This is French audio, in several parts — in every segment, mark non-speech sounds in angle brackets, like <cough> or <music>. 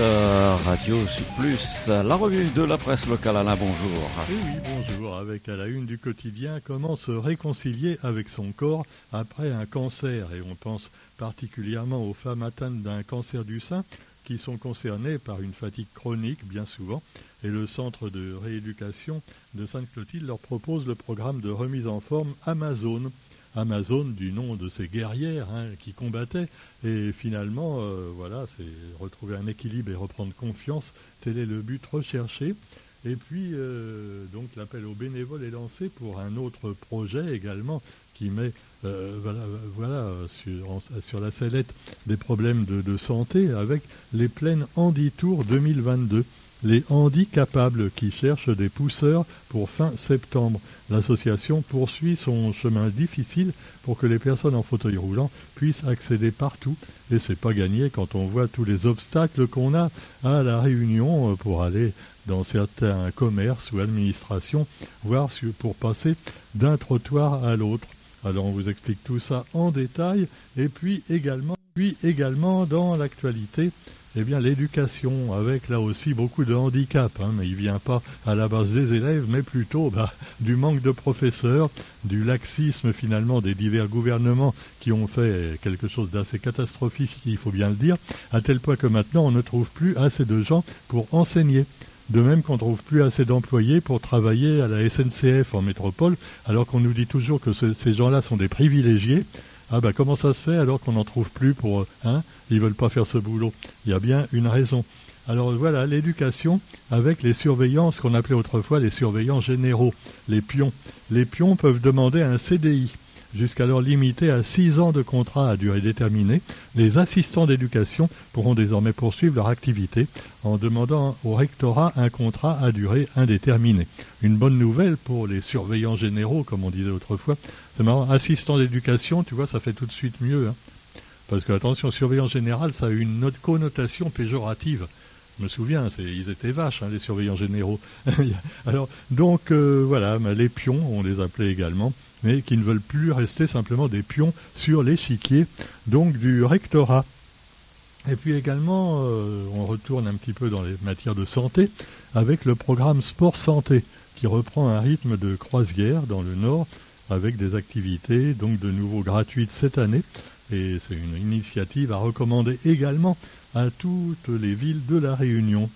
Radio Sud Plus, la revue de la presse locale. Alain, bonjour. Oui, oui, bonjour. Avec à la une du quotidien, comment se réconcilier avec son corps après un cancer? Et on pense particulièrement aux femmes atteintes d'un cancer du sein qui sont concernées par une fatigue chronique bien souvent. Et le centre de rééducation de Sainte-Clotilde leur propose le programme de remise en forme Amazon. Amazon du nom de ces guerrières hein, qui combattaient. Et finalement, euh, voilà, c'est retrouver un équilibre et reprendre confiance. Tel est le but recherché. Et puis, euh, donc, l'appel aux bénévoles est lancé pour un autre projet également qui met euh, voilà, sur, la sellette des problèmes de, santé avec les plaines Handitour 2022 les handicapables qui cherchent des pousseurs pour fin septembre. L'association poursuit son chemin difficile pour que les personnes en fauteuil roulant puissent accéder partout. Et c'est pas gagné quand on voit tous les obstacles qu'on a à la réunion euh, pour aller dans certains commerces ou administrations, voire pour passer d'un trottoir à l'autre. Alors on vous explique tout ça en détail et puis également, puis également dans l'actualité eh bien l'éducation, avec là aussi beaucoup de handicap, hein, mais il ne vient pas à la base des élèves, mais plutôt bah, <laughs> du manque de professeurs, du laxisme finalement des divers gouvernements qui ont fait quelque chose d'assez catastrophique, il faut bien le dire, à tel point que maintenant on ne trouve plus assez de gens pour enseigner. De même qu'on ne trouve plus assez d'employés pour travailler à la SNCF en métropole, alors qu'on nous dit toujours que ces gens-là sont des privilégiés. Ah ben comment ça se fait alors qu'on n'en trouve plus pour... Hein? Ils veulent pas faire ce boulot. Il y a bien une raison. Alors voilà, l'éducation avec les surveillants, ce qu'on appelait autrefois les surveillants généraux, les pions. Les pions peuvent demander un CDI jusqu'alors limité à six ans de contrat à durée déterminée, les assistants d'éducation pourront désormais poursuivre leur activité en demandant au rectorat un contrat à durée indéterminée. Une bonne nouvelle pour les surveillants généraux, comme on disait autrefois. C'est marrant, assistant d'éducation, tu vois, ça fait tout de suite mieux. Hein. Parce que, attention, surveillant général, ça a une connotation péjorative. Je me souviens, ils étaient vaches, hein, les surveillants généraux. <laughs> Alors, donc, euh, voilà, les pions, on les appelait également mais qui ne veulent plus rester simplement des pions sur l'échiquier, donc du rectorat. Et puis également, euh, on retourne un petit peu dans les matières de santé avec le programme Sport Santé qui reprend un rythme de croisière dans le Nord avec des activités donc de nouveau gratuites cette année. Et c'est une initiative à recommander également à toutes les villes de la Réunion.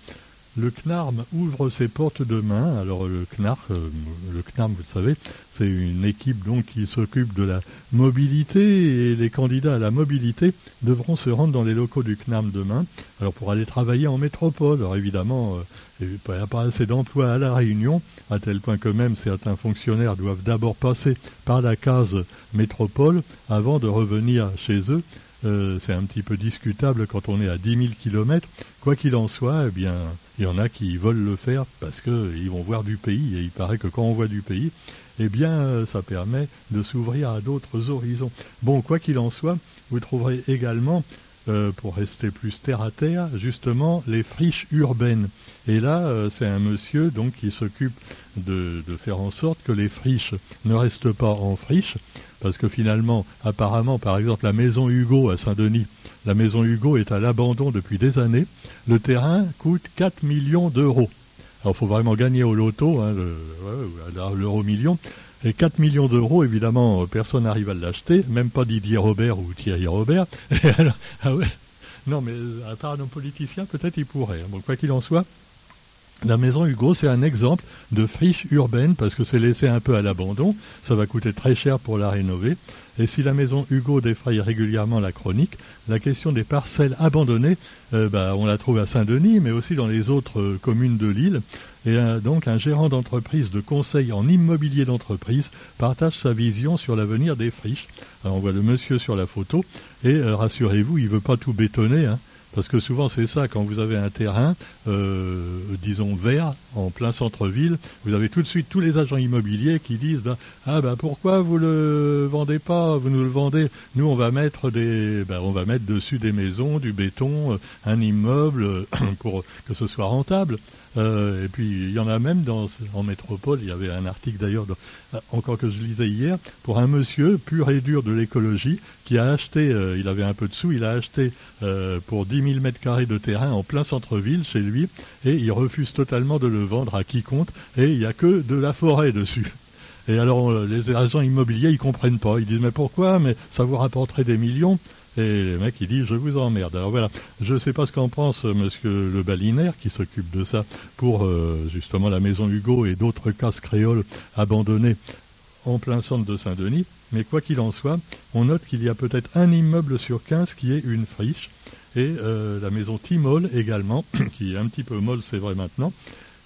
Le CNARM ouvre ses portes demain. Alors le CNARM, euh, le CNARM, vous le savez, c'est une équipe donc qui s'occupe de la mobilité et les candidats à la mobilité devront se rendre dans les locaux du CNARM demain. Alors pour aller travailler en métropole. Alors évidemment, euh, il n'y a pas assez d'emplois à la Réunion, à tel point que même certains fonctionnaires doivent d'abord passer par la case métropole avant de revenir chez eux. Euh, c'est un petit peu discutable quand on est à 10 000 kilomètres. Quoi qu'il en soit, eh bien, il y en a qui veulent le faire parce qu'ils vont voir du pays. Et il paraît que quand on voit du pays, eh bien, euh, ça permet de s'ouvrir à d'autres horizons. Bon, quoi qu'il en soit, vous trouverez également, euh, pour rester plus terre à terre, justement les friches urbaines. Et là, c'est un monsieur donc qui s'occupe de, faire en sorte que les friches ne restent pas en friches, parce que finalement, apparemment, par exemple, la maison Hugo à Saint-Denis, la maison Hugo est à l'abandon depuis des années. Le terrain coûte 4 millions d'euros. Alors, il faut vraiment gagner au loto, hein, l'euro million. Et 4 millions d'euros, évidemment, personne n'arrive à l'acheter, même pas Didier Robert ou Thierry Robert. <laughs> ah non, mais à part nos politiciens, peut-être ils pourraient. Hein. Bon, quoi qu'il en soit, la maison Hugo, c'est un exemple de friche urbaine parce que c'est laissé un peu à l'abandon. Ça va coûter très cher pour la rénover. Et si la maison Hugo défraye régulièrement la chronique, la question des parcelles abandonnées, euh, bah, on la trouve à Saint-Denis, mais aussi dans les autres euh, communes de l'île. Et donc un gérant d'entreprise de conseil en immobilier d'entreprise partage sa vision sur l'avenir des friches. Alors on voit le monsieur sur la photo, et euh, rassurez-vous, il ne veut pas tout bétonner. Hein. Parce que souvent c'est ça, quand vous avez un terrain, euh, disons vert, en plein centre-ville, vous avez tout de suite tous les agents immobiliers qui disent ben, Ah ben pourquoi vous le vendez pas, vous nous le vendez, nous on va mettre des ben, on va mettre dessus des maisons, du béton, euh, un immeuble <coughs> pour que ce soit rentable. Euh, et puis il y en a même en métropole, il y avait un article d'ailleurs, euh, encore que je lisais hier, pour un monsieur pur et dur de l'écologie qui a acheté, euh, il avait un peu de sous, il a acheté pour 10 000 mètres carrés de terrain en plein centre-ville chez lui et il refuse totalement de le vendre à quiconque et il n'y a que de la forêt dessus. Et alors les agents immobiliers ils comprennent pas, ils disent mais pourquoi? Mais ça vous rapporterait des millions. Et le mec, il dit, je vous emmerde. Alors voilà, je ne sais pas ce qu'en pense euh, monsieur le balinaire qui s'occupe de ça pour euh, justement la maison Hugo et d'autres cases créoles abandonnées en plein centre de Saint-Denis. Mais quoi qu'il en soit, on note qu'il y a peut-être un immeuble sur 15 qui est une friche. Et euh, la maison Timol également, <coughs> qui est un petit peu molle, c'est vrai maintenant.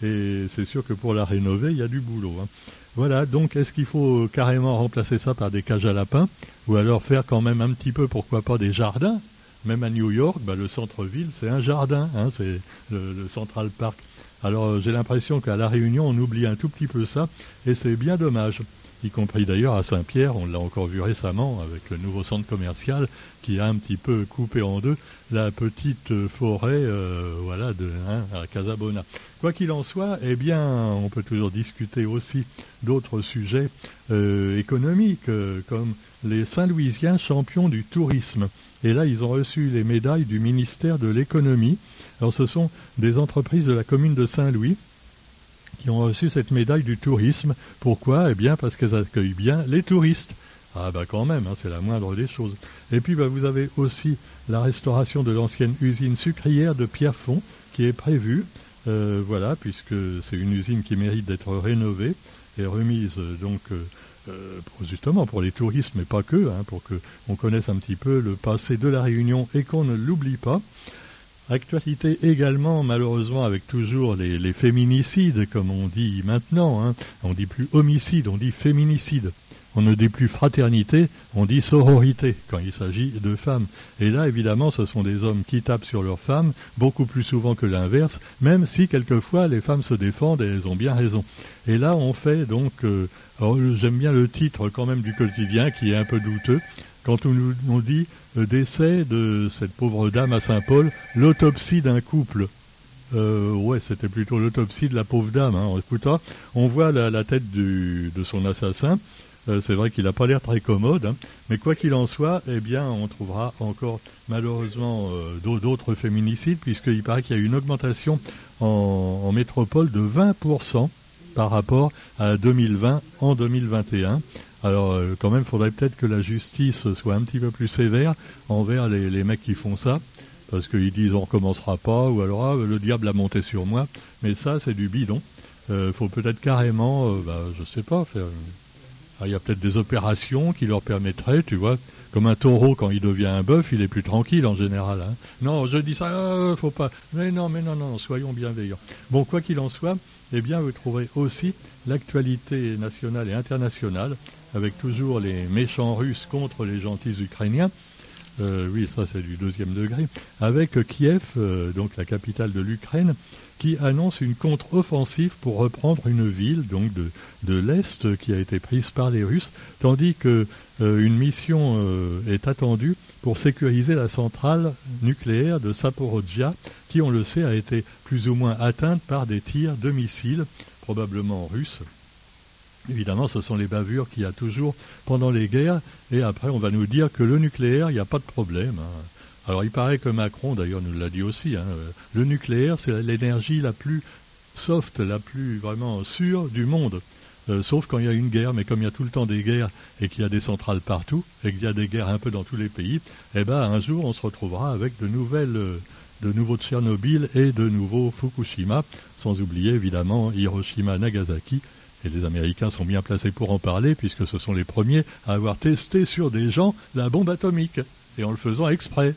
Et c'est sûr que pour la rénover, il y a du boulot. Hein. Voilà, donc est-ce qu'il faut carrément remplacer ça par des cages à lapins Ou alors faire quand même un petit peu, pourquoi pas, des jardins? Même à New York, bah, le centre-ville, c'est un jardin, hein, c'est le, Central Park. Alors euh, j'ai l'impression qu'à La Réunion, on oublie un tout petit peu ça, et c'est bien dommage y compris d'ailleurs à Saint-Pierre, on l'a encore vu récemment avec le nouveau centre commercial qui a un petit peu coupé en deux la petite forêt euh, voilà, de, hein, à Casabona. Quoi qu'il en soit, eh bien, on peut toujours discuter aussi d'autres sujets euh, économiques, euh, comme les Saint-Louisiens champions du tourisme. Et là, ils ont reçu les médailles du ministère de l'économie. Alors, ce sont des entreprises de la commune de Saint-Louis qui ont reçu cette médaille du tourisme. Pourquoi? Eh bien parce qu'elles accueillent bien les touristes. Ah bah quand même, hein, c'est la moindre des choses. Et puis bah, vous avez aussi la restauration de l'ancienne usine sucrière de Pierrefonds qui est prévue, euh, voilà, puisque c'est une usine qui mérite d'être rénovée et remise donc euh, euh, justement pour les touristes, mais pas que, hein, pour qu'on connaisse un petit peu le passé de la Réunion et qu'on ne l'oublie pas. Actualité également, malheureusement, avec toujours les, féminicides, comme on dit maintenant. Hein. On dit plus homicide, on dit féminicide. On ne dit plus fraternité, on dit sororité quand il s'agit de femmes. Et là, évidemment, ce sont des hommes qui tapent sur leurs femmes, beaucoup plus souvent que l'inverse, même si quelquefois les femmes se défendent et elles ont bien raison. Et là, on fait donc, euh, j'aime bien le titre quand même du quotidien qui est un peu douteux, quand on nous dit le décès de cette pauvre dame à Saint-Paul, l'autopsie d'un couple. Euh, ouais, c'était plutôt l'autopsie de la pauvre dame. Hein. On voit la, tête de son assassin. Euh, c'est vrai qu'il n'a pas l'air très commode, hein. mais quoi qu'il en soit, eh bien, on trouvera encore malheureusement euh, d'autres féminicides, puisqu'il paraît qu'il y a une augmentation en, en métropole de 20% par rapport à 2020 en 2021. Alors euh, quand même, il faudrait peut-être que la justice soit un petit peu plus sévère envers les, mecs qui font ça, parce qu'ils disent on recommencera pas, ou alors ah, le diable a monté sur moi. Mais ça, c'est du bidon. Il euh, faut peut-être carrément, euh, bah, je sais pas, faire. Ah, il y a peut-être des opérations qui leur permettraient, tu vois, comme un taureau quand il devient un bœuf, il est plus tranquille en général. Hein. Non, je dis ça, faut pas. Mais non, mais non, non, soyons bienveillants. Bon, quoi qu'il en soit, eh bien, vous trouverez aussi l'actualité nationale et internationale avec toujours les méchants russes contre les gentils ukrainiens. Euh, oui, ça c'est du deuxième degré, avec Kiev, euh, donc la capitale de l'Ukraine, qui annonce une contre-offensive pour reprendre une ville donc de, de l'Est qui a été prise par les Russes, tandis qu'une euh, mission est attendue pour sécuriser la centrale nucléaire de Saporodja, qui on le sait a été plus ou moins atteinte par des tirs de missiles, probablement russes. Évidemment, ce sont les bavures qu'il y a toujours pendant les guerres, et après on va nous dire que le nucléaire, il n'y a pas de problème. Hein. Alors il paraît que Macron, d'ailleurs, nous l'a dit aussi, hein, le nucléaire, c'est l'énergie la plus soft, la plus vraiment sûre du monde. Euh, sauf quand il y a une guerre, mais comme il y a tout le temps des guerres et qu'il y a des centrales partout, et qu'il y a des guerres un peu dans tous les pays, eh ben un jour on se retrouvera avec de nouvelles, euh, de nouveaux Tchernobyl et de nouveaux Fukushima, sans oublier évidemment Hiroshima, Nagasaki et les Américains sont bien placés pour en parler, puisque ce sont les premiers à avoir testé sur des gens la bombe atomique. Et en le faisant exprès.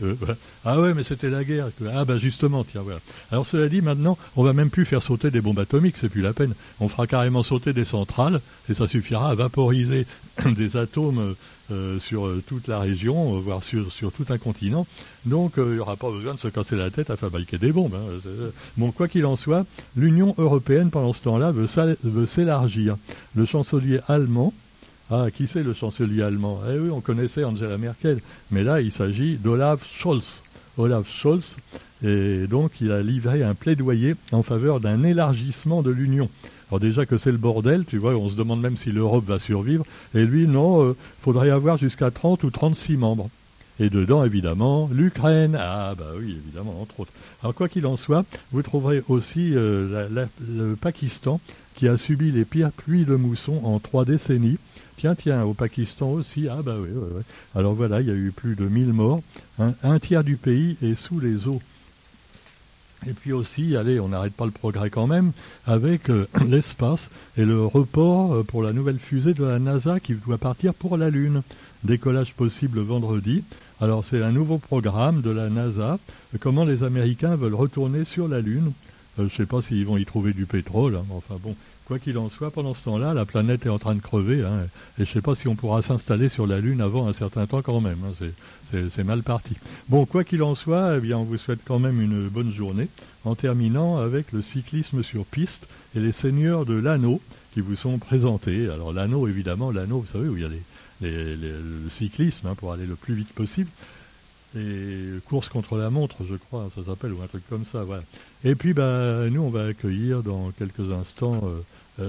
ah ouais, mais c'était la guerre. Ah bah justement, tiens, voilà. Alors cela dit, maintenant, on va même plus faire sauter des bombes atomiques, c'est plus la peine. On fera carrément sauter des centrales, et ça suffira à vaporiser <coughs> des atomes euh, sur euh, toute la région, euh, voire sur, sur, tout un continent. Donc il n'y aura pas besoin de se casser la tête à fabriquer des bombes. Hein. Bon, quoi qu'il en soit, l'Union européenne, pendant ce temps-là, veut s'élargir. Le chancelier allemand, ah, qui c'est le chancelier allemand? Eh oui, on connaissait Angela Merkel, mais là, il s'agit d'Olaf Scholz. Olaf Scholz. Et donc, il a livré un plaidoyer en faveur d'un élargissement de l'Union. Alors déjà que c'est le bordel, tu vois, on se demande même si l'Europe va survivre. Et lui, non, il faudrait avoir jusqu'à 30 ou 36 membres. Et dedans, évidemment, l'Ukraine. Ah, bah oui, évidemment, entre autres. Alors, quoi qu'il en soit, vous trouverez aussi euh, le Pakistan qui a subi les pires pluies de mousson en trois décennies. Tiens, tiens, au Pakistan aussi. Ah, bah oui. Alors voilà, il y a eu plus de 1000 morts. un tiers du pays est sous les eaux. Et puis aussi, allez, on n'arrête pas le progrès quand même, avec euh, <clears throat> l'espace et le report euh, pour la nouvelle fusée de la NASA qui doit partir pour la Lune. Décollage possible vendredi. Alors c'est un nouveau programme de la NASA, comment les Américains veulent retourner sur la Lune? Euh, je ne sais pas s'ils vont y trouver du pétrole, hein, enfin bon, quoi qu'il en soit, pendant ce temps-là, la planète est en train de crever, hein, et je ne sais pas si on pourra s'installer sur la Lune avant un certain temps quand même, hein, c'est mal parti. Bon, quoi qu'il en soit, eh bien, on vous souhaite quand même une bonne journée, en terminant avec le cyclisme sur piste et les seigneurs de l'anneau qui vous sont présentés. Alors l'anneau, évidemment, l'anneau, vous savez, où il y a les, le cyclisme hein, pour aller le plus vite possible. Et course contre la montre, je crois, ça s'appelle, ou un truc comme ça. Voilà. Et puis, bah, nous, on va accueillir dans quelques instants euh,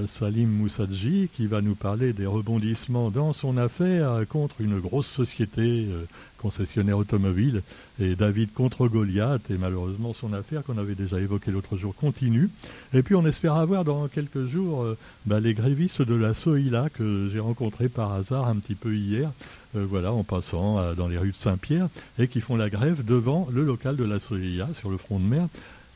Salim Moussadji qui va nous parler des rebondissements dans son affaire contre une grosse société euh, concessionnaire automobile et David contre Goliath et malheureusement son affaire qu'on avait déjà évoquée l'autre jour continue. Et puis on espère avoir dans quelques jours euh, bah, les grévistes de la Soïla que j'ai rencontrés par hasard un petit peu hier, voilà, en passant dans les rues de Saint-Pierre et qui font la grève devant le local de la Soïla sur le front de mer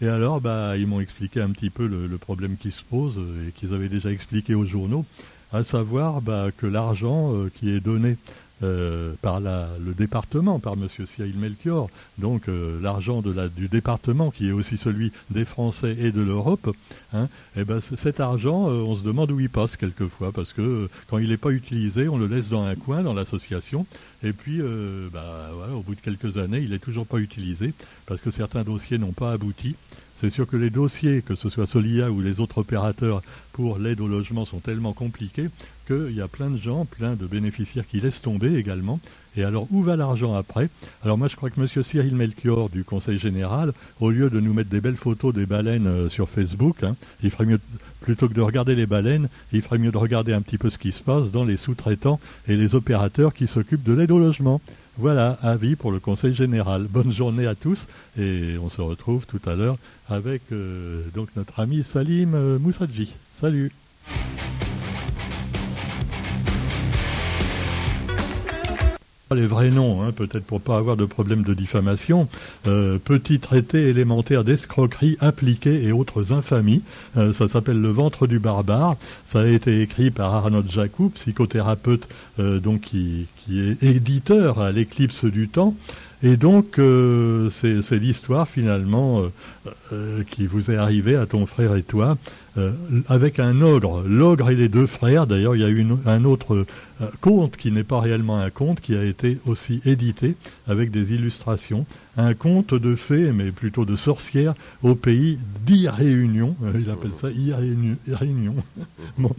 et alors, bah, ils m'ont expliqué un petit peu le, problème qui se pose et qu'ils avaient déjà expliqué aux journaux, à savoir bah, que l'argent euh, qui est donné euh, par le département, par M. Cyril Melchior, donc euh, l'argent du département qui est aussi celui des Français et de l'Europe, hein, eh ben, cet argent, on se demande où il passe quelquefois, parce que quand il n'est pas utilisé, on le laisse dans un coin, dans l'association, et puis bah, au bout de quelques années, il n'est toujours pas utilisé, parce que certains dossiers n'ont pas abouti, c'est sûr que les dossiers, que ce soit Solia ou les autres opérateurs pour l'aide au logement, sont tellement compliqués qu'il y a plein de gens, plein de bénéficiaires qui laissent tomber également. Et alors, où va l'argent après? Alors moi, je crois que M. Cyril Melchior du Conseil général, au lieu de nous mettre des belles photos des baleines euh, sur Facebook, hein, il ferait mieux, plutôt que de regarder les baleines, il ferait mieux de regarder un petit peu ce qui se passe dans les sous-traitants et les opérateurs qui s'occupent de l'aide au logement. Voilà, avis pour le Conseil général. Bonne journée à tous et on se retrouve tout à l'heure avec euh, donc notre ami Salim euh, Moussadji. Salut les vrais noms, hein, peut-être pour pas avoir de problème de diffamation. Euh, petit traité élémentaire d'escroquerie appliquée et autres infamies. Euh, ça s'appelle Le ventre du barbare. Ça a été écrit par Arnaud Jacou, psychothérapeute euh, donc qui, qui, est éditeur à l'éclipse du temps. Et donc, c'est l'histoire finalement qui vous est arrivée à ton frère et toi, avec un ogre. L'ogre et les deux frères, d'ailleurs, il y a eu un autre conte qui n'est pas réellement un conte, qui a été aussi édité avec des illustrations. Un conte de fées, mais plutôt de sorcières, au pays d'Irréunion. Euh, il appelle ça Irréunion. <laughs> bon.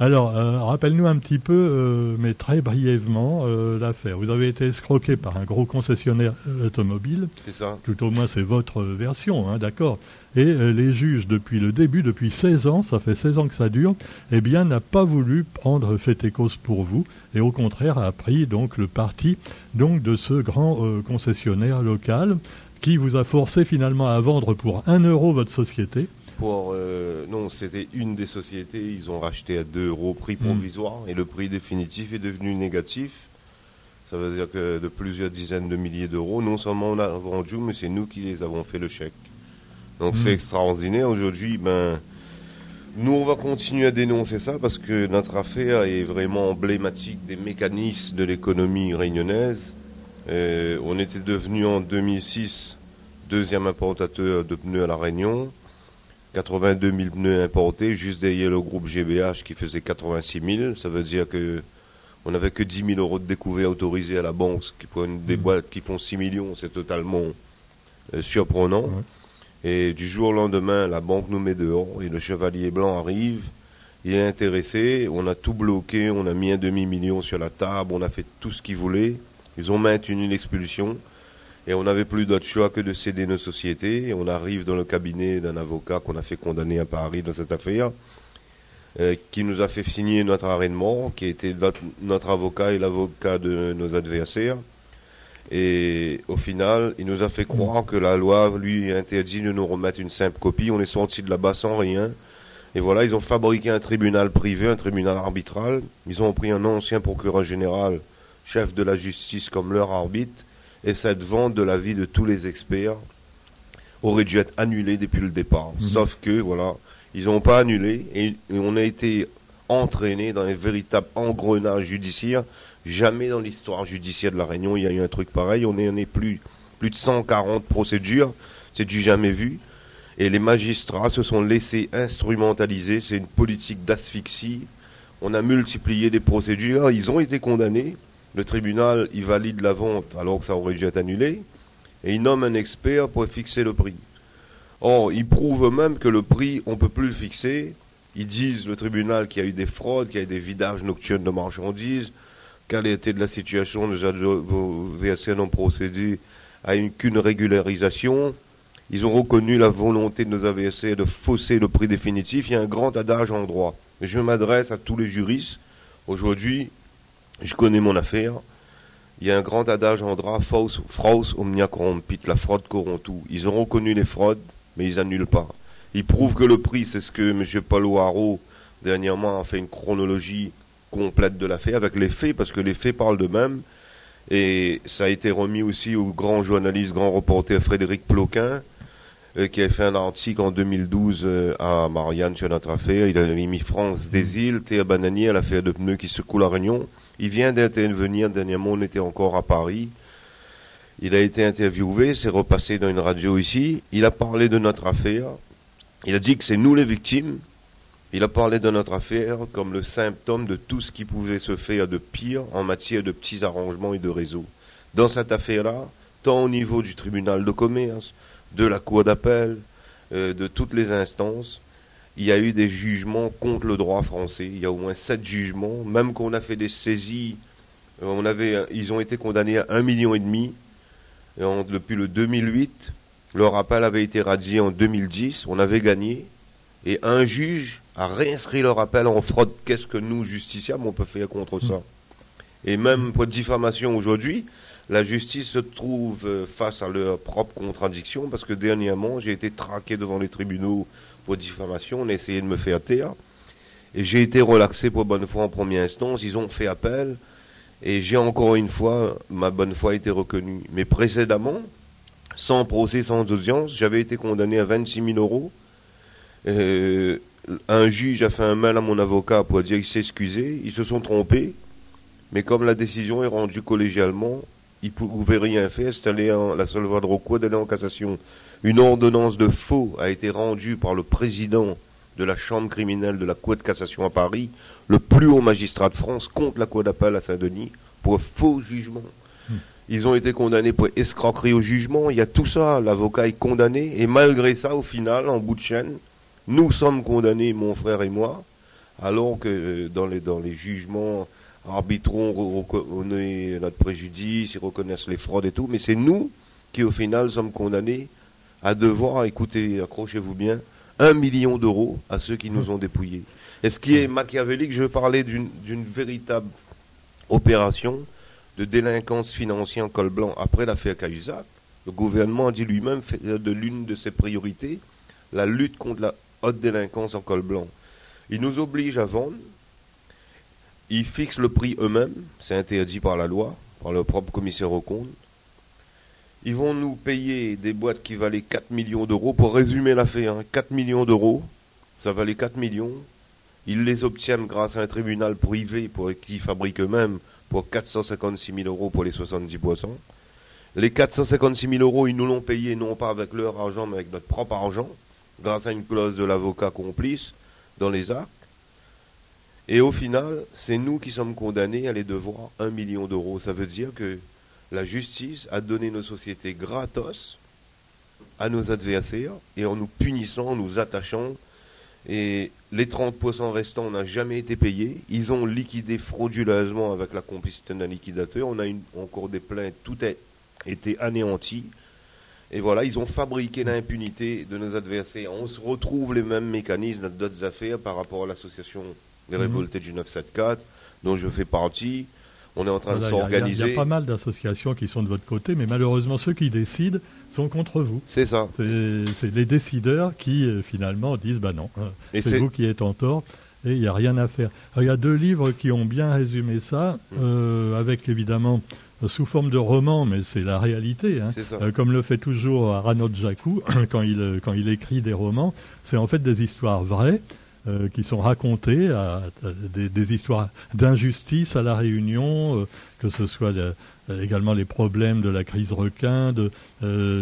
Alors, euh, rappelle-nous un petit peu, euh, mais très brièvement, l'affaire. Vous avez été escroqué par un gros concessionnaire automobile. C'est ça. Tout au moins, c'est votre version, hein, d'accord et euh, les juges, depuis le début, depuis 16 ans, ça fait 16 ans que ça dure, eh bien, n'a pas voulu prendre fait et cause pour vous, et au contraire a pris donc le parti donc de ce grand euh, concessionnaire local qui vous a forcé finalement à vendre pour 1 euro votre société. Pour, euh, non, c'était une des sociétés, ils ont racheté à 2 euros prix hmm. provisoire, et le prix définitif est devenu négatif. Ça veut dire que de plusieurs dizaines de milliers d'euros, non seulement on a vendu, mais c'est nous qui les avons fait le chèque. Donc c'est hmm. extraordinaire. Aujourd'hui, ben, nous, on va continuer à dénoncer ça parce que notre affaire est vraiment emblématique des mécanismes de l'économie réunionnaise. Euh, on était devenu en 2006 deuxième importateur de pneus à La Réunion. 82 000 pneus importés, juste derrière le groupe GBH qui faisait 86 000. Ça veut dire que on n'avait que 10 000 euros de découvert autorisés à la banque, qui pour des hmm. boîtes qui font 6 millions, c'est totalement euh, surprenant. Et du jour au lendemain, la banque nous met dehors et le chevalier blanc arrive. Il est intéressé. On a tout bloqué. On a mis un demi-million sur la table. On a fait tout ce qu'ils voulaient. Ils ont maintenu l'expulsion. Et on n'avait plus d'autre choix que de céder nos sociétés. Et on arrive dans le cabinet d'un avocat qu'on a fait condamner à Paris dans cette affaire, euh, qui nous a fait signer notre arrêtement, qui était notre avocat et l'avocat de nos adversaires. Et au final, il nous a fait croire que la loi lui interdit de nous remettre une simple copie. On est sorti de là-bas sans rien. Et voilà, ils ont fabriqué un tribunal privé, un tribunal arbitral. Ils ont pris un ancien procureur général, chef de la justice, comme leur arbitre. Et cette vente de la vie de tous les experts aurait dû être annulée depuis le départ. Mhm. Sauf que, voilà, ils n'ont pas annulé et, et on a été entraîné dans un véritable engrenage judiciaire. Jamais dans l'histoire judiciaire de la Réunion, il y a eu un truc pareil. On est, est plus, plus de 140 procédures. C'est du jamais vu. Et les magistrats se sont laissés instrumentaliser. C'est une politique d'asphyxie. On a multiplié des procédures. Ils ont été condamnés. Le tribunal, valide la vente alors que ça aurait dû être annulé. Et il nomme un expert pour fixer le prix. Or, ils prouvent eux-mêmes que le prix, on ne peut plus le fixer. Ils disent, le tribunal, qu'il y a eu des fraudes, qu'il y a eu des vidages nocturnes de marchandises, quelle était la situation, nous avons VSN ont procédé à une qu'une régularisation. Ils ont reconnu la volonté de nos AVSC de fausser le prix définitif. Il y a un grand adage en droit. Je m'adresse à tous les juristes. Aujourd'hui, je connais mon affaire. Il y a un grand adage en droit, fraude omnia corrompit, la fraude corrompt tout. Ils ont reconnu les fraudes, mais ils annulent pas. Ils prouvent que le prix, c'est ce que M. Paul Haro, dernièrement, a fait une chronologie complète de l'affaire avec les faits, parce que les faits parlent d'eux-mêmes. Et ça a été remis aussi au grand journaliste, grand reporter Frédéric Ploquin, euh, qui a fait un article en 2012 euh, à Marianne sur notre affaire. Il a mis France des îles, Théa Bananier à l'affaire de pneus qui secoue la Réunion. Il vient d'intervenir dernièrement, on était encore à Paris. Il a été interviewé, s'est repassé dans une radio ici. Il a parlé de notre affaire. Il a dit que c'est nous les victimes. Il a parlé de notre affaire comme le symptôme de tout ce qui pouvait se faire de pire en matière de petits arrangements et de réseaux. Dans cette affaire-là, tant au niveau du tribunal de commerce, de la cour d'appel, euh, de toutes les instances, il y a eu des jugements contre le droit français. Il y a au moins sept jugements, même qu'on a fait des saisies. euh, On avait, ils ont été condamnés à un million et demi depuis le 2008. Leur appel avait été radié en 2010. On avait gagné. Et un juge a réinscrit leur appel en fraude. Qu'est-ce que nous, justiciables, on peut faire contre ça Et même pour diffamation aujourd'hui, la justice se trouve euh, face à leur propre contradiction parce que dernièrement, j'ai été traqué devant les tribunaux pour diffamation. On a essayé de me faire taire. Et j'ai été relaxé pour bonne foi en première instance. Ils ont fait appel. Et j'ai encore une fois, ma bonne foi a été reconnue. Mais précédemment, sans procès, sans audience, j'avais été condamné à 26 000 euros. Euh, un juge a fait un mail à mon avocat pour dire qu'il s'excusait. Ils se sont trompés. Mais comme la décision est rendue collégialement, ils ne pouvaient rien faire. C'était la seule voie de recours d'aller en cassation. Une ordonnance de faux a été rendue par le président de la chambre criminelle de la Cour de cassation à Paris, le plus haut magistrat de France, contre la Cour d'appel à Saint-Denis, pour faux jugement. Ils ont été condamnés pour escroquerie au jugement. Il y a tout ça. L'avocat est condamné. Et malgré ça, au final, en bout de chaîne, nous sommes condamnés, mon frère et moi, alors que euh, dans les, dans les jugements arbitrons re- reconnaissent notre préjudice, ils reconnaissent les fraudes et tout. Mais c'est nous qui, au final, sommes condamnés à devoir, écoutez, accrochez-vous bien, un million d'euros à ceux qui nous ont dépouillés. Et ce qui est machiavélique, je parler d'une véritable opération de délinquance financière en col blanc après l'affaire Cahuzac. Le gouvernement a dit lui-même de l'une de ses priorités la lutte contre la haute délinquance en col blanc. Ils nous obligent à vendre. Ils fixent le prix eux-mêmes. C'est interdit par la loi, par leur propre commissaire au compte. Ils vont nous payer des boîtes qui valaient 4 millions d'euros. Pour résumer l'affaire, hein, 4 millions d'euros, ça valait 4 millions. Ils les obtiennent grâce à un tribunal privé pour qui fabrique eux-mêmes pour 456 000 euros pour les 70%. Les 456 000 euros, ils nous l'ont payé non pas avec leur argent, mais avec notre propre argent, grâce à une clause de l'avocat complice dans les actes. Et au final, c'est nous qui sommes condamnés à les devoir 1 million d'euros. Ça veut dire que la justice a donné nos sociétés gratos à nos adversaires et en nous punissant, en nous attachant. Et les 30% restants n'ont jamais été payés. Ils ont liquidé frauduleusement avec la complicité d'un liquidateur. On a une- encore des plaintes. Tout est été anéanti. Et voilà, ils ont fabriqué l'impunité de nos adversaires. On se retrouve les mêmes mécanismes dans d'autres affaires par rapport à l'association des Mhm. révoltés du 974, dont je fais partie. On est en train Voilà, de a- il y a- Il y, s'organiser. a pas mal d'associations qui sont de votre côté, mais malheureusement, ceux qui décident sont contre vous. C'est ça. C'est les décideurs qui, euh, finalement, disent bah non, euh, Et c'est vous qui êtes en tort et il n'y a rien à faire. Il y a deux livres qui ont bien résumé ça, euh, avec évidemment sous forme de roman, mais c'est la réalité. hein. Euh, comme le fait toujours <clears throat> quand il, euh, quand il écrit des romans, c'est en fait des histoires vraies euh, qui sont racontées, à, à des, des histoires d'injustice à la Réunion, euh, que ce soit le- également les problèmes de la crise requin, de,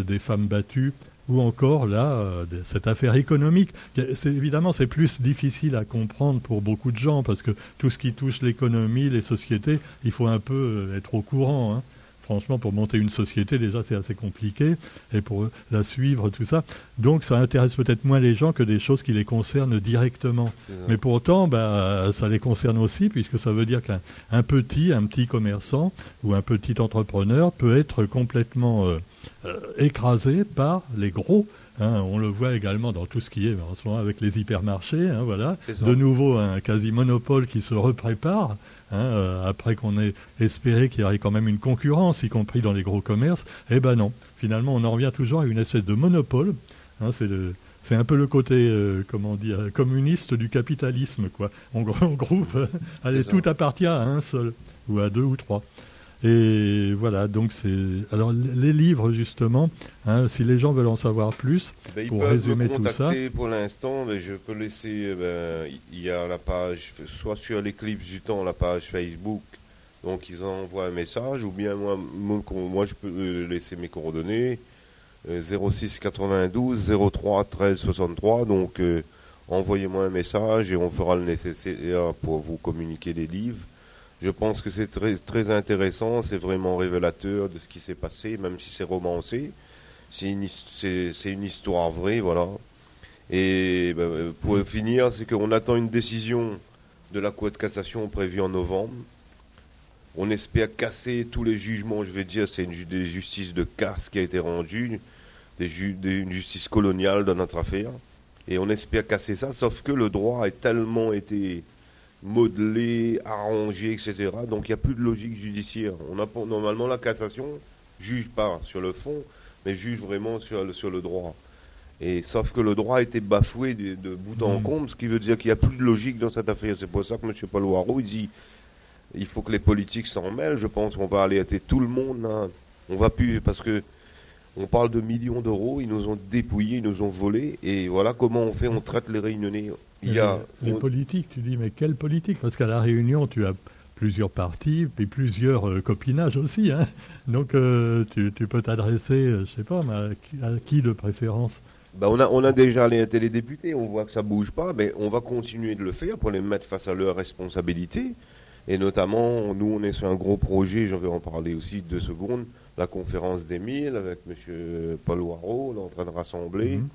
des femmes battues, ou encore là euh, cette affaire économique. C'est évidemment c'est plus difficile à comprendre pour beaucoup de gens parce que tout ce qui touche l'économie, les sociétés, il faut un peu euh, être au courant. hein. Franchement, pour monter une société, déjà, c'est assez compliqué, et pour euh, la suivre, tout ça. Donc, ça intéresse peut-être moins les gens que des choses qui les concernent directement. Mais pour autant, bah, ça les concerne aussi, puisque ça veut dire qu'un un petit, un petit commerçant ou un petit entrepreneur peut être complètement euh, euh, écrasé par les gros. hein. on le voit également dans tout ce qui est en ce moment avec les hypermarchés. hein, voilà. De nouveau, un quasi-monopole qui se reprépare, hein, euh, après qu'on ait espéré qu'il y aurait quand même une concurrence, y compris dans les gros commerces. Eh ben non, finalement, on en revient toujours à une espèce de monopole. c'est un peu le côté, euh, comment dire, communiste du capitalisme, quoi. On, gr- <laughs> on groupe, allez, tout appartient à un seul, ou à deux ou trois. Et voilà, donc c'est. Alors, les livres, justement, hein, si les gens veulent en savoir plus, Ben, ils pour résumer me tout contacter pour l'instant, je peux laisser. euh, ben, il y a la page, soit sur l'éclipse du temps, la page Facebook, donc ils envoient un message, ou bien moi, moi, je peux euh, laisser mes coordonnées euh, 06 92 03 13 63. Donc euh, envoyez-moi un message et on fera le nécessaire pour vous communiquer les livres. Je pense que c'est très, intéressant, c'est vraiment révélateur de ce qui s'est passé, même si c'est romancé. C'est une, histoire vraie, voilà. Et ben, pour finir, c'est qu'on attend une décision de la Cour de cassation prévue en novembre. On espère casser tous les jugements, je vais dire, c'est une des justices de casse qui a été rendue, une justice coloniale dans notre affaire. Et on espère casser ça, sauf que le droit a tellement été modelé, arrangé, etc. Donc il n'y a plus de logique judiciaire. On a, normalement, la cassation juge pas sur le fond, mais juge vraiment sur le, sur le droit. Et sauf que le droit a été bafoué de, de bout en Mhm. comble, ce qui veut dire qu'il n'y a plus de logique dans cette affaire. C'est pour ça que M. Paul Warreau, il dit il faut que les politiques s'en mêlent. Je pense qu'on va alerter tout le monde. là. On va plus parce que on parle de millions d'euros. Ils nous ont dépouillés, ils nous ont volés. Et voilà comment on fait. On traite les Réunionnais. Il y a les on- politiques, tu dis, mais quelle politique? Parce qu'à La Réunion, tu as plusieurs partis, puis plusieurs euh, copinages aussi. hein. Donc, euh, tu, tu peux t'adresser, euh, je sais pas, mais à, qui- à qui de préférence? Ben, on, a, on a déjà les télédéputés, on voit que ça bouge pas, mais on va continuer de le faire pour les mettre face à leurs responsabilités. Et notamment, nous, on est sur un gros projet, je vais en parler aussi deux secondes, la conférence des 1000 avec M. Paul Warreau, on est en train de rassembler. Mhm.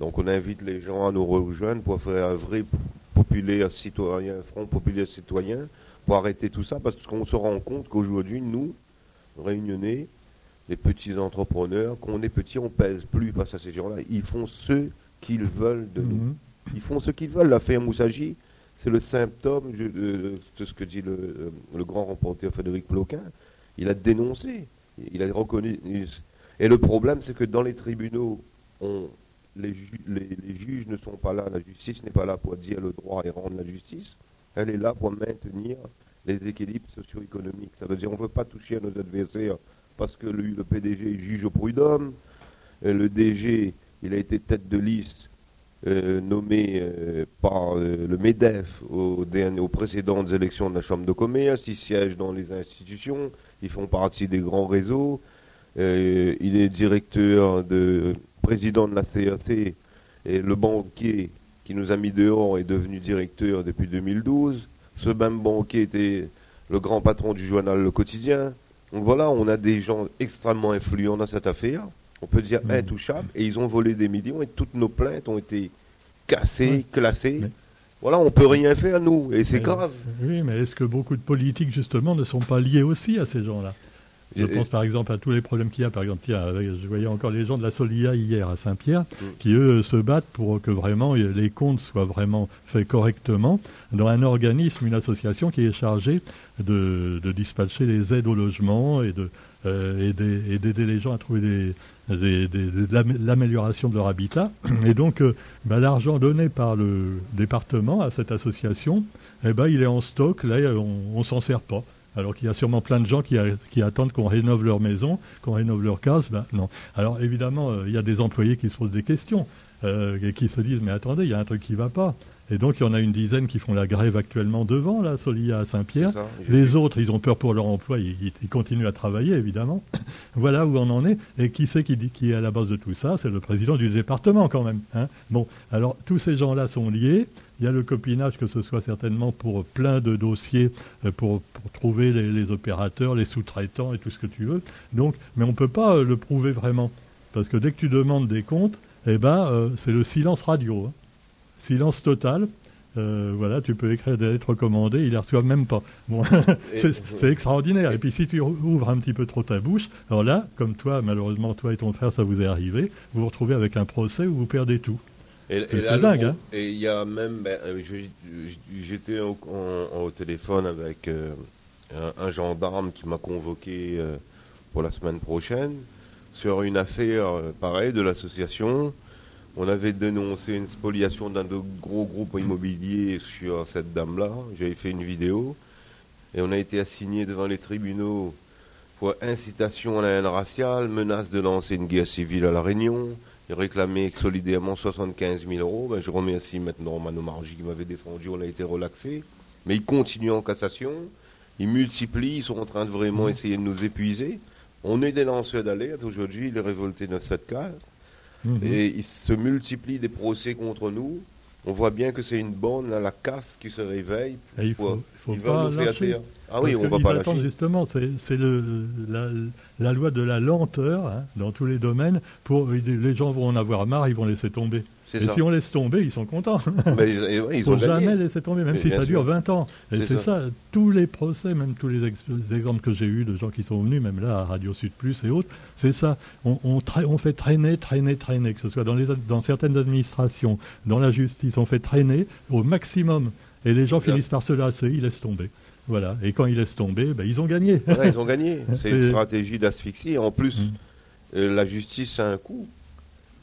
Donc on invite les gens à nous rejoindre pour faire un vrai populaire citoyen, front populaire citoyen, pour arrêter tout ça, parce qu'on se rend compte qu'aujourd'hui, nous, réunionnais, les petits entrepreneurs, quand on est petit, on pèse plus face à ces gens-là. Ils font ce qu'ils veulent de nous. Mhm. Ils font ce qu'ils veulent. L'affaire Moussagi, c'est le symptôme de, de ce que dit le, le grand reporter Frédéric Ploquin. Il a dénoncé, il a reconnu. Et le problème, c'est que dans les tribunaux, on, les, ju- les- les juges ne sont pas là, la justice n'est pas là pour dire le droit et rendre la justice. Elle est là pour maintenir les équilibres socio-économiques. Ça veut dire qu'on ne veut pas toucher à nos adversaires parce que le, PDG juge au prud'homme, euh, le DG, il a été tête de liste euh, nommé euh, par euh, le MEDEF aux, aux précédentes élections de la Chambre de commerce, ils siègent dans les institutions, ils font partie des grands réseaux, euh, il est directeur de président de la CRC et le banquier qui nous a mis dehors est devenu directeur depuis 2012. Ce même banquier était le grand patron du journal Le Quotidien. Donc voilà, on a des gens extrêmement influents dans cette affaire. On peut dire Mhm. intouchables. Et ils ont volé des millions et toutes nos plaintes ont été cassées, classées. Voilà, on peut rien faire nous. Et c'est grave. Oui, mais est-ce que beaucoup de politiques, justement, ne sont pas liés aussi à ces gens-là? Je pense par exemple à tous les problèmes qu'il y a. Par exemple, je voyais encore les gens de la Solia hier à Saint-Pierre, mm. qui eux se battent pour que vraiment les comptes soient vraiment faits correctement dans un organisme, une association qui est chargée de, dispatcher les aides au logement et de euh, d'aider les gens à trouver des, l'amélioration de leur habitat. <clears throat> Et donc, euh, bah, l'argent donné par le département à cette association, eh ben, il est en stock, là, on ne s'en sert pas. Alors qu'il y a sûrement plein de gens qui, attendent qu'on rénove leur maison, qu'on rénove leur case. Ben. Alors évidemment, euh, il y a des employés qui se posent des questions, euh, et qui se disent mais attendez, il y a un truc qui ne va pas. Et donc il y en a une dizaine qui font la grève actuellement devant la Solia à Saint-Pierre. Les autres, ils ont peur pour leur emploi, ils, continuent à travailler évidemment. <coughs> voilà où on en est. Et qui c'est qui, qui est à la base de tout ça? C'est le président du département quand même. Hein. bon, alors tous ces gens-là sont liés. Il y a le copinage, que ce soit certainement pour plein de dossiers, euh, pour, trouver les, opérateurs, les sous-traitants et tout ce que tu veux. Donc, mais on ne peut pas euh, le prouver vraiment. Parce que dès que tu demandes des comptes, eh ben, euh, c'est le silence radio. Hein. Silence total. voilà, tu peux écrire des lettres recommandées, ils ne les reçoivent même pas. <laughs> c'est extraordinaire. Et puis si tu ouvres un petit peu trop ta bouche, alors là, comme toi, malheureusement, toi et ton frère, ça vous est arrivé, vous vous retrouvez avec un procès où vous perdez tout. C'est dingue, hein Et il y a même, ben, euh, j'étais au, au, téléphone avec euh, un, gendarme qui m'a convoqué euh, pour la semaine prochaine sur une affaire pareille de l'association. On avait dénoncé une spoliation d'un de gros groupes immobiliers sur cette dame-là. J'avais fait une vidéo et on a été assigné devant les tribunaux pour incitation à la haine raciale, menace de lancer une guerre civile à La Réunion, réclamé solidairement 75 000 euros. Ben, je remercie maintenant Mano Margi qui m'avait défendu, on a été relaxé. Mais ils continuent en cassation, ils multiplient, ils sont en train de vraiment mmh. essayer de nous épuiser. On est des lanceurs d'alerte aujourd'hui, les révoltés 974. Mmh. Et ils se multiplient des procès contre nous. On voit bien que c'est une bande, la casse qui se réveille. il faut, faut pas lâcher. Ah oui, on va pas lâcher. justement, c'est la, la, loi de la lenteur hein, dans tous les domaines. Pour les gens vont en avoir marre, ils vont laisser tomber. Et si on laisse tomber, ils sont contents. <laughs> Mais ils, faut jamais laisser tomber, même si ça dure 20 ans. Et c'est ça. tous les procès, même tous les, exemples que j'ai eus de gens qui sont venus, même là à Radio Sud Plus et autres, c'est ça. On, on, fait traîner, traîner, traîner, que ce soit dans, les, dans certaines administrations, dans la justice, on fait traîner au maximum. Et les gens finissent par se lasser, ils laissent tomber. Voilà. Et quand ils laissent tomber, ben, ils ont gagné. ils ont gagné. <laughs> C'est une stratégie d'asphyxie. En plus, mm. euh, la justice a un coût.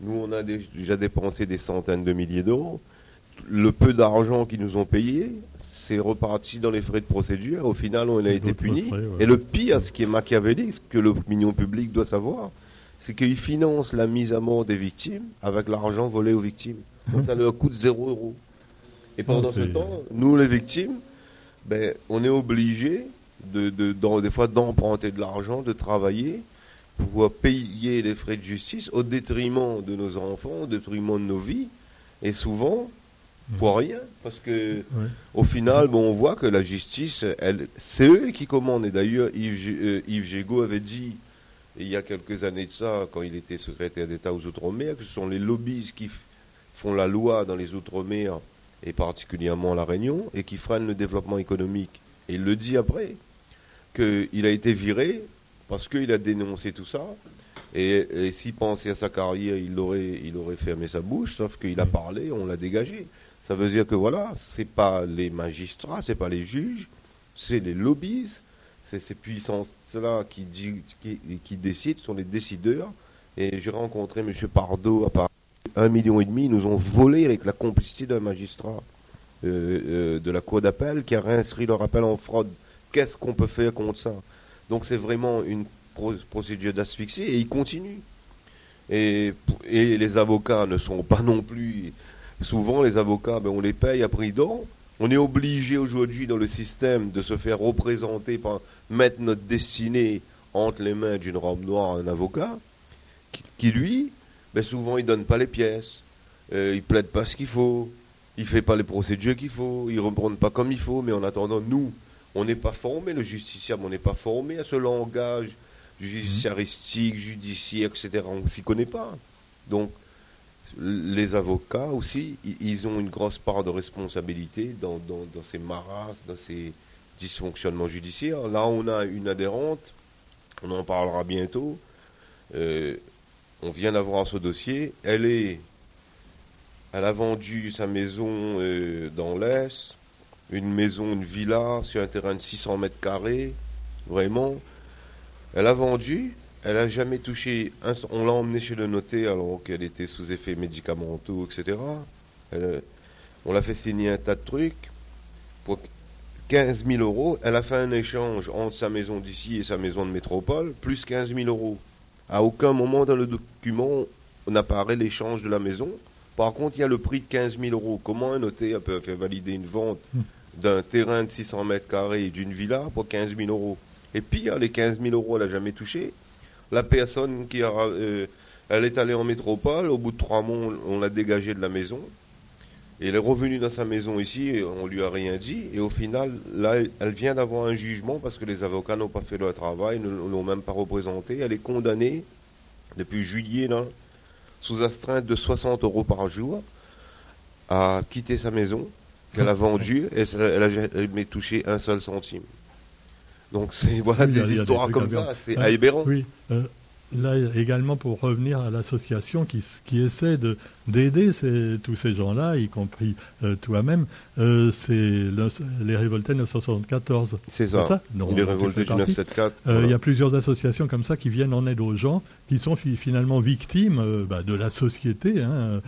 Nous, on a déjà dépensé des centaines de milliers d'euros. Le peu d'argent qu'ils nous ont payé, c'est reparti dans les frais de procédure. Au final, on a été punis. Et le pire, ce qui est machiavélique, ce que l'opinion publique doit savoir, c'est qu'ils financent la mise à mort des victimes avec l'argent volé aux victimes. Donc ça leur coûte zéro euro. Et pendant ce temps, nous, les victimes, ben, on est obligé, de, des fois, d'emprunter de l'argent, de travailler pouvoir payer les frais de justice au détriment de nos enfants, au détriment de nos vies, et souvent pour mmh. rien, parce que au final, bon, on voit que la justice, elle, c'est eux qui commandent. Et d'ailleurs, Yves, euh, avait dit il y a quelques années de ça, quand il était secrétaire d'État aux Outre-mer, que ce sont les lobbies qui font la loi dans les Outre-mer et particulièrement la Réunion et qui freinent le développement économique. Et il le dit après qu'il a été viré parce qu'il a dénoncé tout ça. Et, s'il pensait à sa carrière, il aurait, fermé sa bouche, sauf qu'il a parlé, on l'a dégagé. Ça veut dire que voilà, c'est pas les magistrats, c'est pas les juges, c'est les lobbies, c'est ces puissances-là qui, qui, qui, décident, sont les décideurs. Et j'ai rencontré M. Pardo à Paris, un million et demi, ils nous ont volé avec la complicité d'un magistrat euh, euh, de la Cour d'appel qui a réinscrit leur appel en fraude. Qu'est-ce qu'on peut faire contre ça? Donc c'est vraiment une procédure d'asphyxie et il continue. Et, les avocats ne sont pas non plus. Souvent, les avocats, ben, on les paye à prix d'or. On est obligé aujourd'hui dans le système de se faire représenter par mettre notre destinée entre les mains d'une robe noire un avocat qui, lui, ben souvent il donne pas les pièces, euh, il plaide pas ce qu'il faut, il fait pas les procédures qu'il faut, il ne pas comme il faut, mais en attendant, nous, on n'est pas formé, le justiciable, on n'est pas formé à ce langage judiciaristique, judiciaire, etc. On ne s'y connaît pas. Donc, les avocats aussi, ils ont une grosse part de responsabilité dans, ces marasses, dans ces dysfonctionnements judiciaires. Là, on a une adhérente on en parlera bientôt. Euh, on vient d'avoir ce dossier. Elle est, elle a vendu sa maison euh, dans l'Est, une maison, une villa sur un terrain de 600 mètres carrés, vraiment. Elle a vendu, elle n'a jamais touché. on l'a emmenée chez le notaire alors qu'elle était sous effet médicamenteux, etc. on l'a fait signer un tas de trucs. Pour 15 000 euros, elle a fait un échange entre sa maison d'ici et sa maison de métropole, plus 15 000 euros. À aucun moment dans le document, on apparaît l'échange de la maison. Par contre, il y a le prix de 15 000 euros. Comment un notaire peut faire valider une vente hmm. D'un terrain de 600 mètres carrés d'une villa pour 15 000 euros Et pire, les 15 000 euros, elle n'a jamais touché. La personne qui a, euh, elle est allée en métropole, au bout de trois mois, on l'a dégagée de la maison. Elle est revenue dans sa maison ici, et on lui a rien dit. Et au final, là, elle vient d'avoir un jugement parce que les avocats n'ont pas fait leur travail, ne l'ont même pas représenté. Elle est condamnée depuis juillet, là, sous astreinte de 60 euros par jour, à quitter sa maison qu'elle a vendue et elle n'a jamais touché un seul centime. Donc c'est <laughs> voilà des histoires comme ça, c'est aberrant. Oui, euh, là également pour revenir à l'association qui, qui essaie de d'aider tous ces gens-là, y compris euh, toi-même, euh, c'est les révoltés 974. C'est ça, les révoltés du 974. Euh, il y a plusieurs associations comme ça qui viennent en aide aux gens qui sont finalement victimes bah, de la société hein,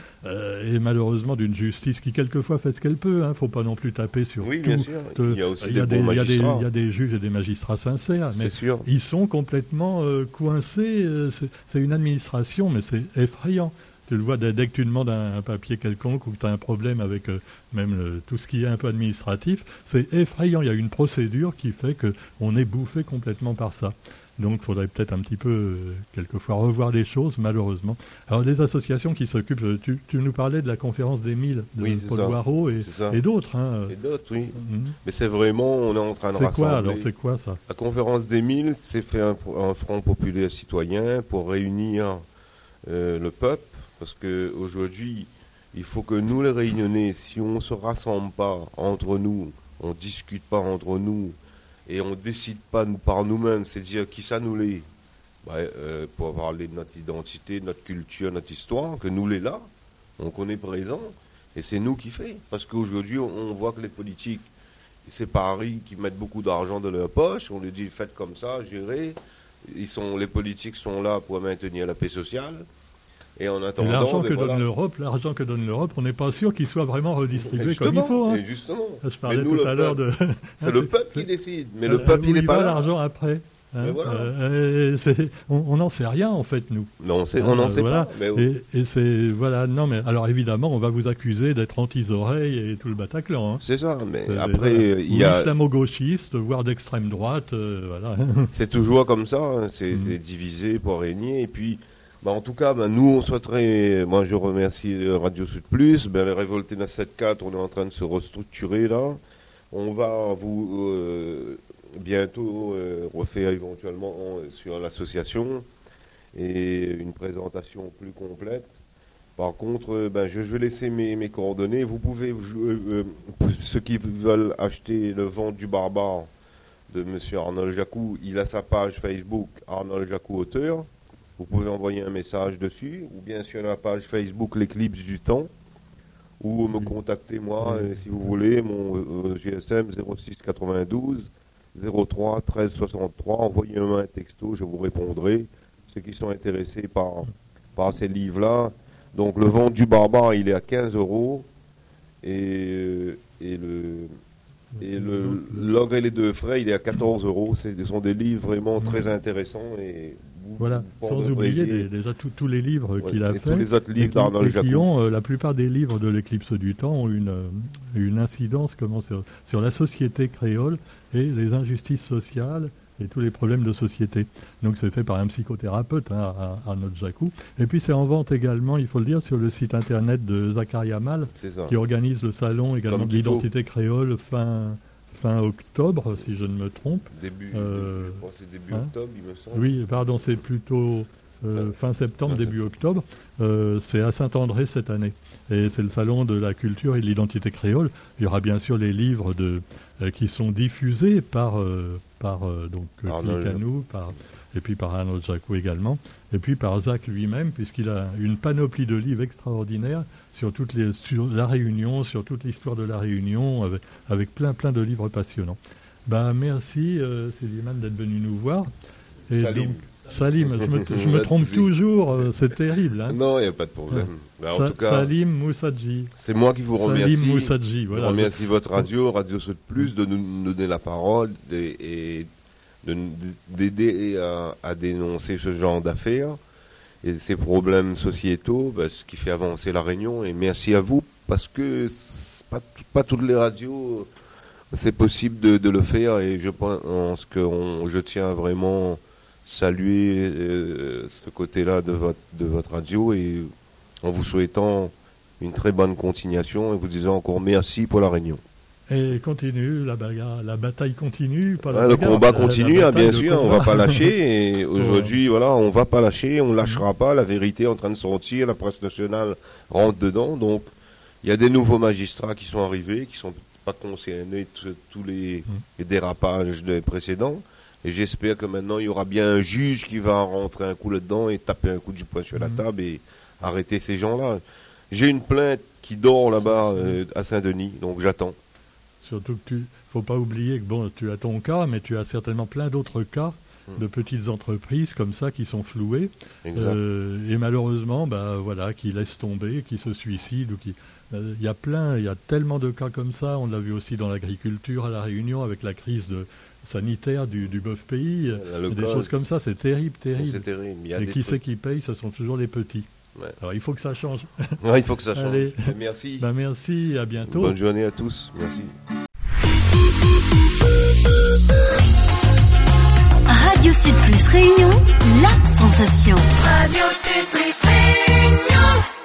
et malheureusement d'une justice qui quelquefois fait ce qu'elle peut. Il hein. ne faut pas non plus taper sur oui, tout. Bien sûr. Il y a aussi des, des, il y a des juges et des magistrats sincères, mais sûr. ils sont complètement coincés. C'est une administration, mais c'est effrayant. Tu le vois dès, que tu demandes un, papier quelconque ou que tu as un problème avec euh, même tout ce qui est un peu administratif, c'est effrayant. Il y a une procédure qui fait qu'on est bouffé complètement par ça. Donc il faudrait peut-être un petit peu, euh, quelquefois, revoir les choses, malheureusement. Alors les associations qui s'occupent, euh, tu, nous parlais de la conférence des 1000 de Paul Loireau et, d'autres. Hein. Et d'autres, oui. Mhm. Mais c'est vraiment, on est en train de rassembler. C'est quoi alors, c'est quoi ça? La conférence des 1000, c'est fait un, front populaire citoyen pour réunir le peuple parce qu'aujourd'hui, il faut que nous, les Réunionnais, si on ne se rassemble pas entre nous, on ne discute pas entre nous, et on ne décide pas par nous-mêmes, c'est-à-dire qui ça nous l'est, bah, euh, pour parler de notre identité, notre culture, notre histoire, que nous l'est là, on est présent, et c'est nous qui fait. Parce qu'aujourd'hui, on, voit que les politiques, c'est Paris qui mettent beaucoup d'argent dans leur poche, on leur dit faites comme ça, gérez. Les politiques sont là pour maintenir la paix sociale. Et en attendant, l'argent que donne l'Europe, l'argent que donne l'Europe, on n'est pas sûr qu'il soit vraiment redistribué comme il faut. Hein. justement. Je parlais tout à l'heure de. C'est le peuple qui décide, mais le peuple il n'est pas là. l'argent après. Hein. Euh, on n'en sait rien en fait nous. Non, on n'en sait pas. Et, c'est voilà non mais alors évidemment on va vous accuser d'être anti-oreilles et tout le Bataclan. Hein. C'est ça. Mais après il y a islamo-gauchiste voire d'extrême droite euh, voilà. C'est toujours comme ça. Mm. C'est divisé pour régner et puis bah, en tout cas, bah, nous, on souhaiterait, moi je remercie Radio Sud Plus, ben, les Révoltés 974, on est en train de se restructurer là. On va vous euh, bientôt euh, refaire éventuellement sur l'association et une présentation plus complète. Par contre, euh, ben, je, vais laisser mes, mes, coordonnées. Vous pouvez, ceux qui veulent acheter le vent du barbare de M. Arnold Jacou, il a sa page Facebook Arnold Jacou auteur. Vous pouvez envoyer un message dessus, ou bien sur la page Facebook L'éclipse du temps, ou me contacter moi, euh, si vous voulez, mon GSM 06 92 03 13 63. Envoyez-moi un texto, je vous répondrai. Ceux qui sont intéressés par, par ces livres-là. Donc le vent du barbare, il est à 15 euros. Et, euh, et le et le L'ogre et les deux frais, il est à 14 euros. Ce sont des livres vraiment très intéressants et voilà, sans oublier déjà tous les livres qu'il a fait. Tous les autres livres d'Arnold qui ont, euh, la plupart des livres de l'éclipse du temps ont une, euh, une incidence comment, sur, la société créole et les injustices sociales et tous les problèmes de société. Donc c'est fait par un psychothérapeute, hein, Arnold Jacou. Et puis c'est en vente également, il faut le dire, sur le site internet de Zakaria Mal, qui organise le salon également de l'identité créole fin fin octobre, si je ne me trompe. Début, euh, c'est début hein octobre, il me semble. Oui, pardon, c'est plutôt euh, fin septembre, début octobre. Euh, c'est à Saint-André cette année. Et c'est le salon de la culture et de l'identité créole. Il y aura bien sûr les livres de, qui sont diffusés par, par euh, donc Arnold. Clicano, par et puis par Arnaud Jacou également, et puis par Zach lui-même, puisqu'il a une panoplie de livres extraordinaires sur, toutes les, sur la Réunion, sur toute l'histoire de la Réunion, avec, avec plein plein de livres passionnants. Bah, merci euh, Célimane d'être venu nous voir. Et donc, Salim, <laughs> je me, je trompe toujours, euh, c'est terrible. Hein. Non, il n'y a pas de problème. Bah, en Sa- tout cas, Salim Moussadji. c'est moi qui vous remercie. Salim Moussadji, Je voilà. remercie votre radio, Radio Saute Plus, de nous donner la parole et, d'aider à, à dénoncer ce genre d'affaires et ces problèmes sociétaux, bah, ce qui fait avancer la Réunion. Et merci à vous parce que pas, pas toutes les radios, c'est possible de, de le faire et je pense que on- je tiens vraiment saluer euh, ce côté-là de votre, de votre radio et en vous souhaitant une très bonne continuation et vous disant encore merci pour la Réunion. Et continue, la bagarre, la bataille continue. Pas la Ah, le combat continue, bataille, bien sûr, on combat. va pas lâcher. Et <laughs> aujourd'hui, voilà, on va pas lâcher, on lâchera pas. La vérité est en train de sortir, la presse nationale rentre dedans. Donc, il y a des nouveaux magistrats qui sont arrivés, qui sont pas concernés de tous les, les dérapages des précédents. Et j'espère que maintenant, il y aura bien un juge qui va rentrer un coup là-dedans et taper un coup du poing sur la Mhm. table et arrêter ces gens-là. J'ai une plainte qui dort là-bas euh, à Saint-Denis, donc j'attends. Surtout que tu faut pas oublier que bon, tu as ton cas, mais tu as certainement plein d'autres cas Mm. de petites entreprises comme ça qui sont flouées euh, et malheureusement, bah voilà, qui laissent tomber, qui se suicident ou qui. euh, Il y a plein, il y a tellement de cas comme ça. On l'a vu aussi dans l'agriculture à la Réunion avec la crise de- sanitaire du, du bœuf pays. Des choses comme ça, c'est terrible, terrible. C'est terrible. Il y a Et qui c'est qui paye Ce sont toujours les petits. Ouais. Alors il faut que ça change. <laughs> Ouais, il faut que ça change. Allez. Merci. Bah, merci, à bientôt. Bonne journée à tous. Merci. Radio Sud Plus Réunion, la sensation. Radio Sud Plus Réunion.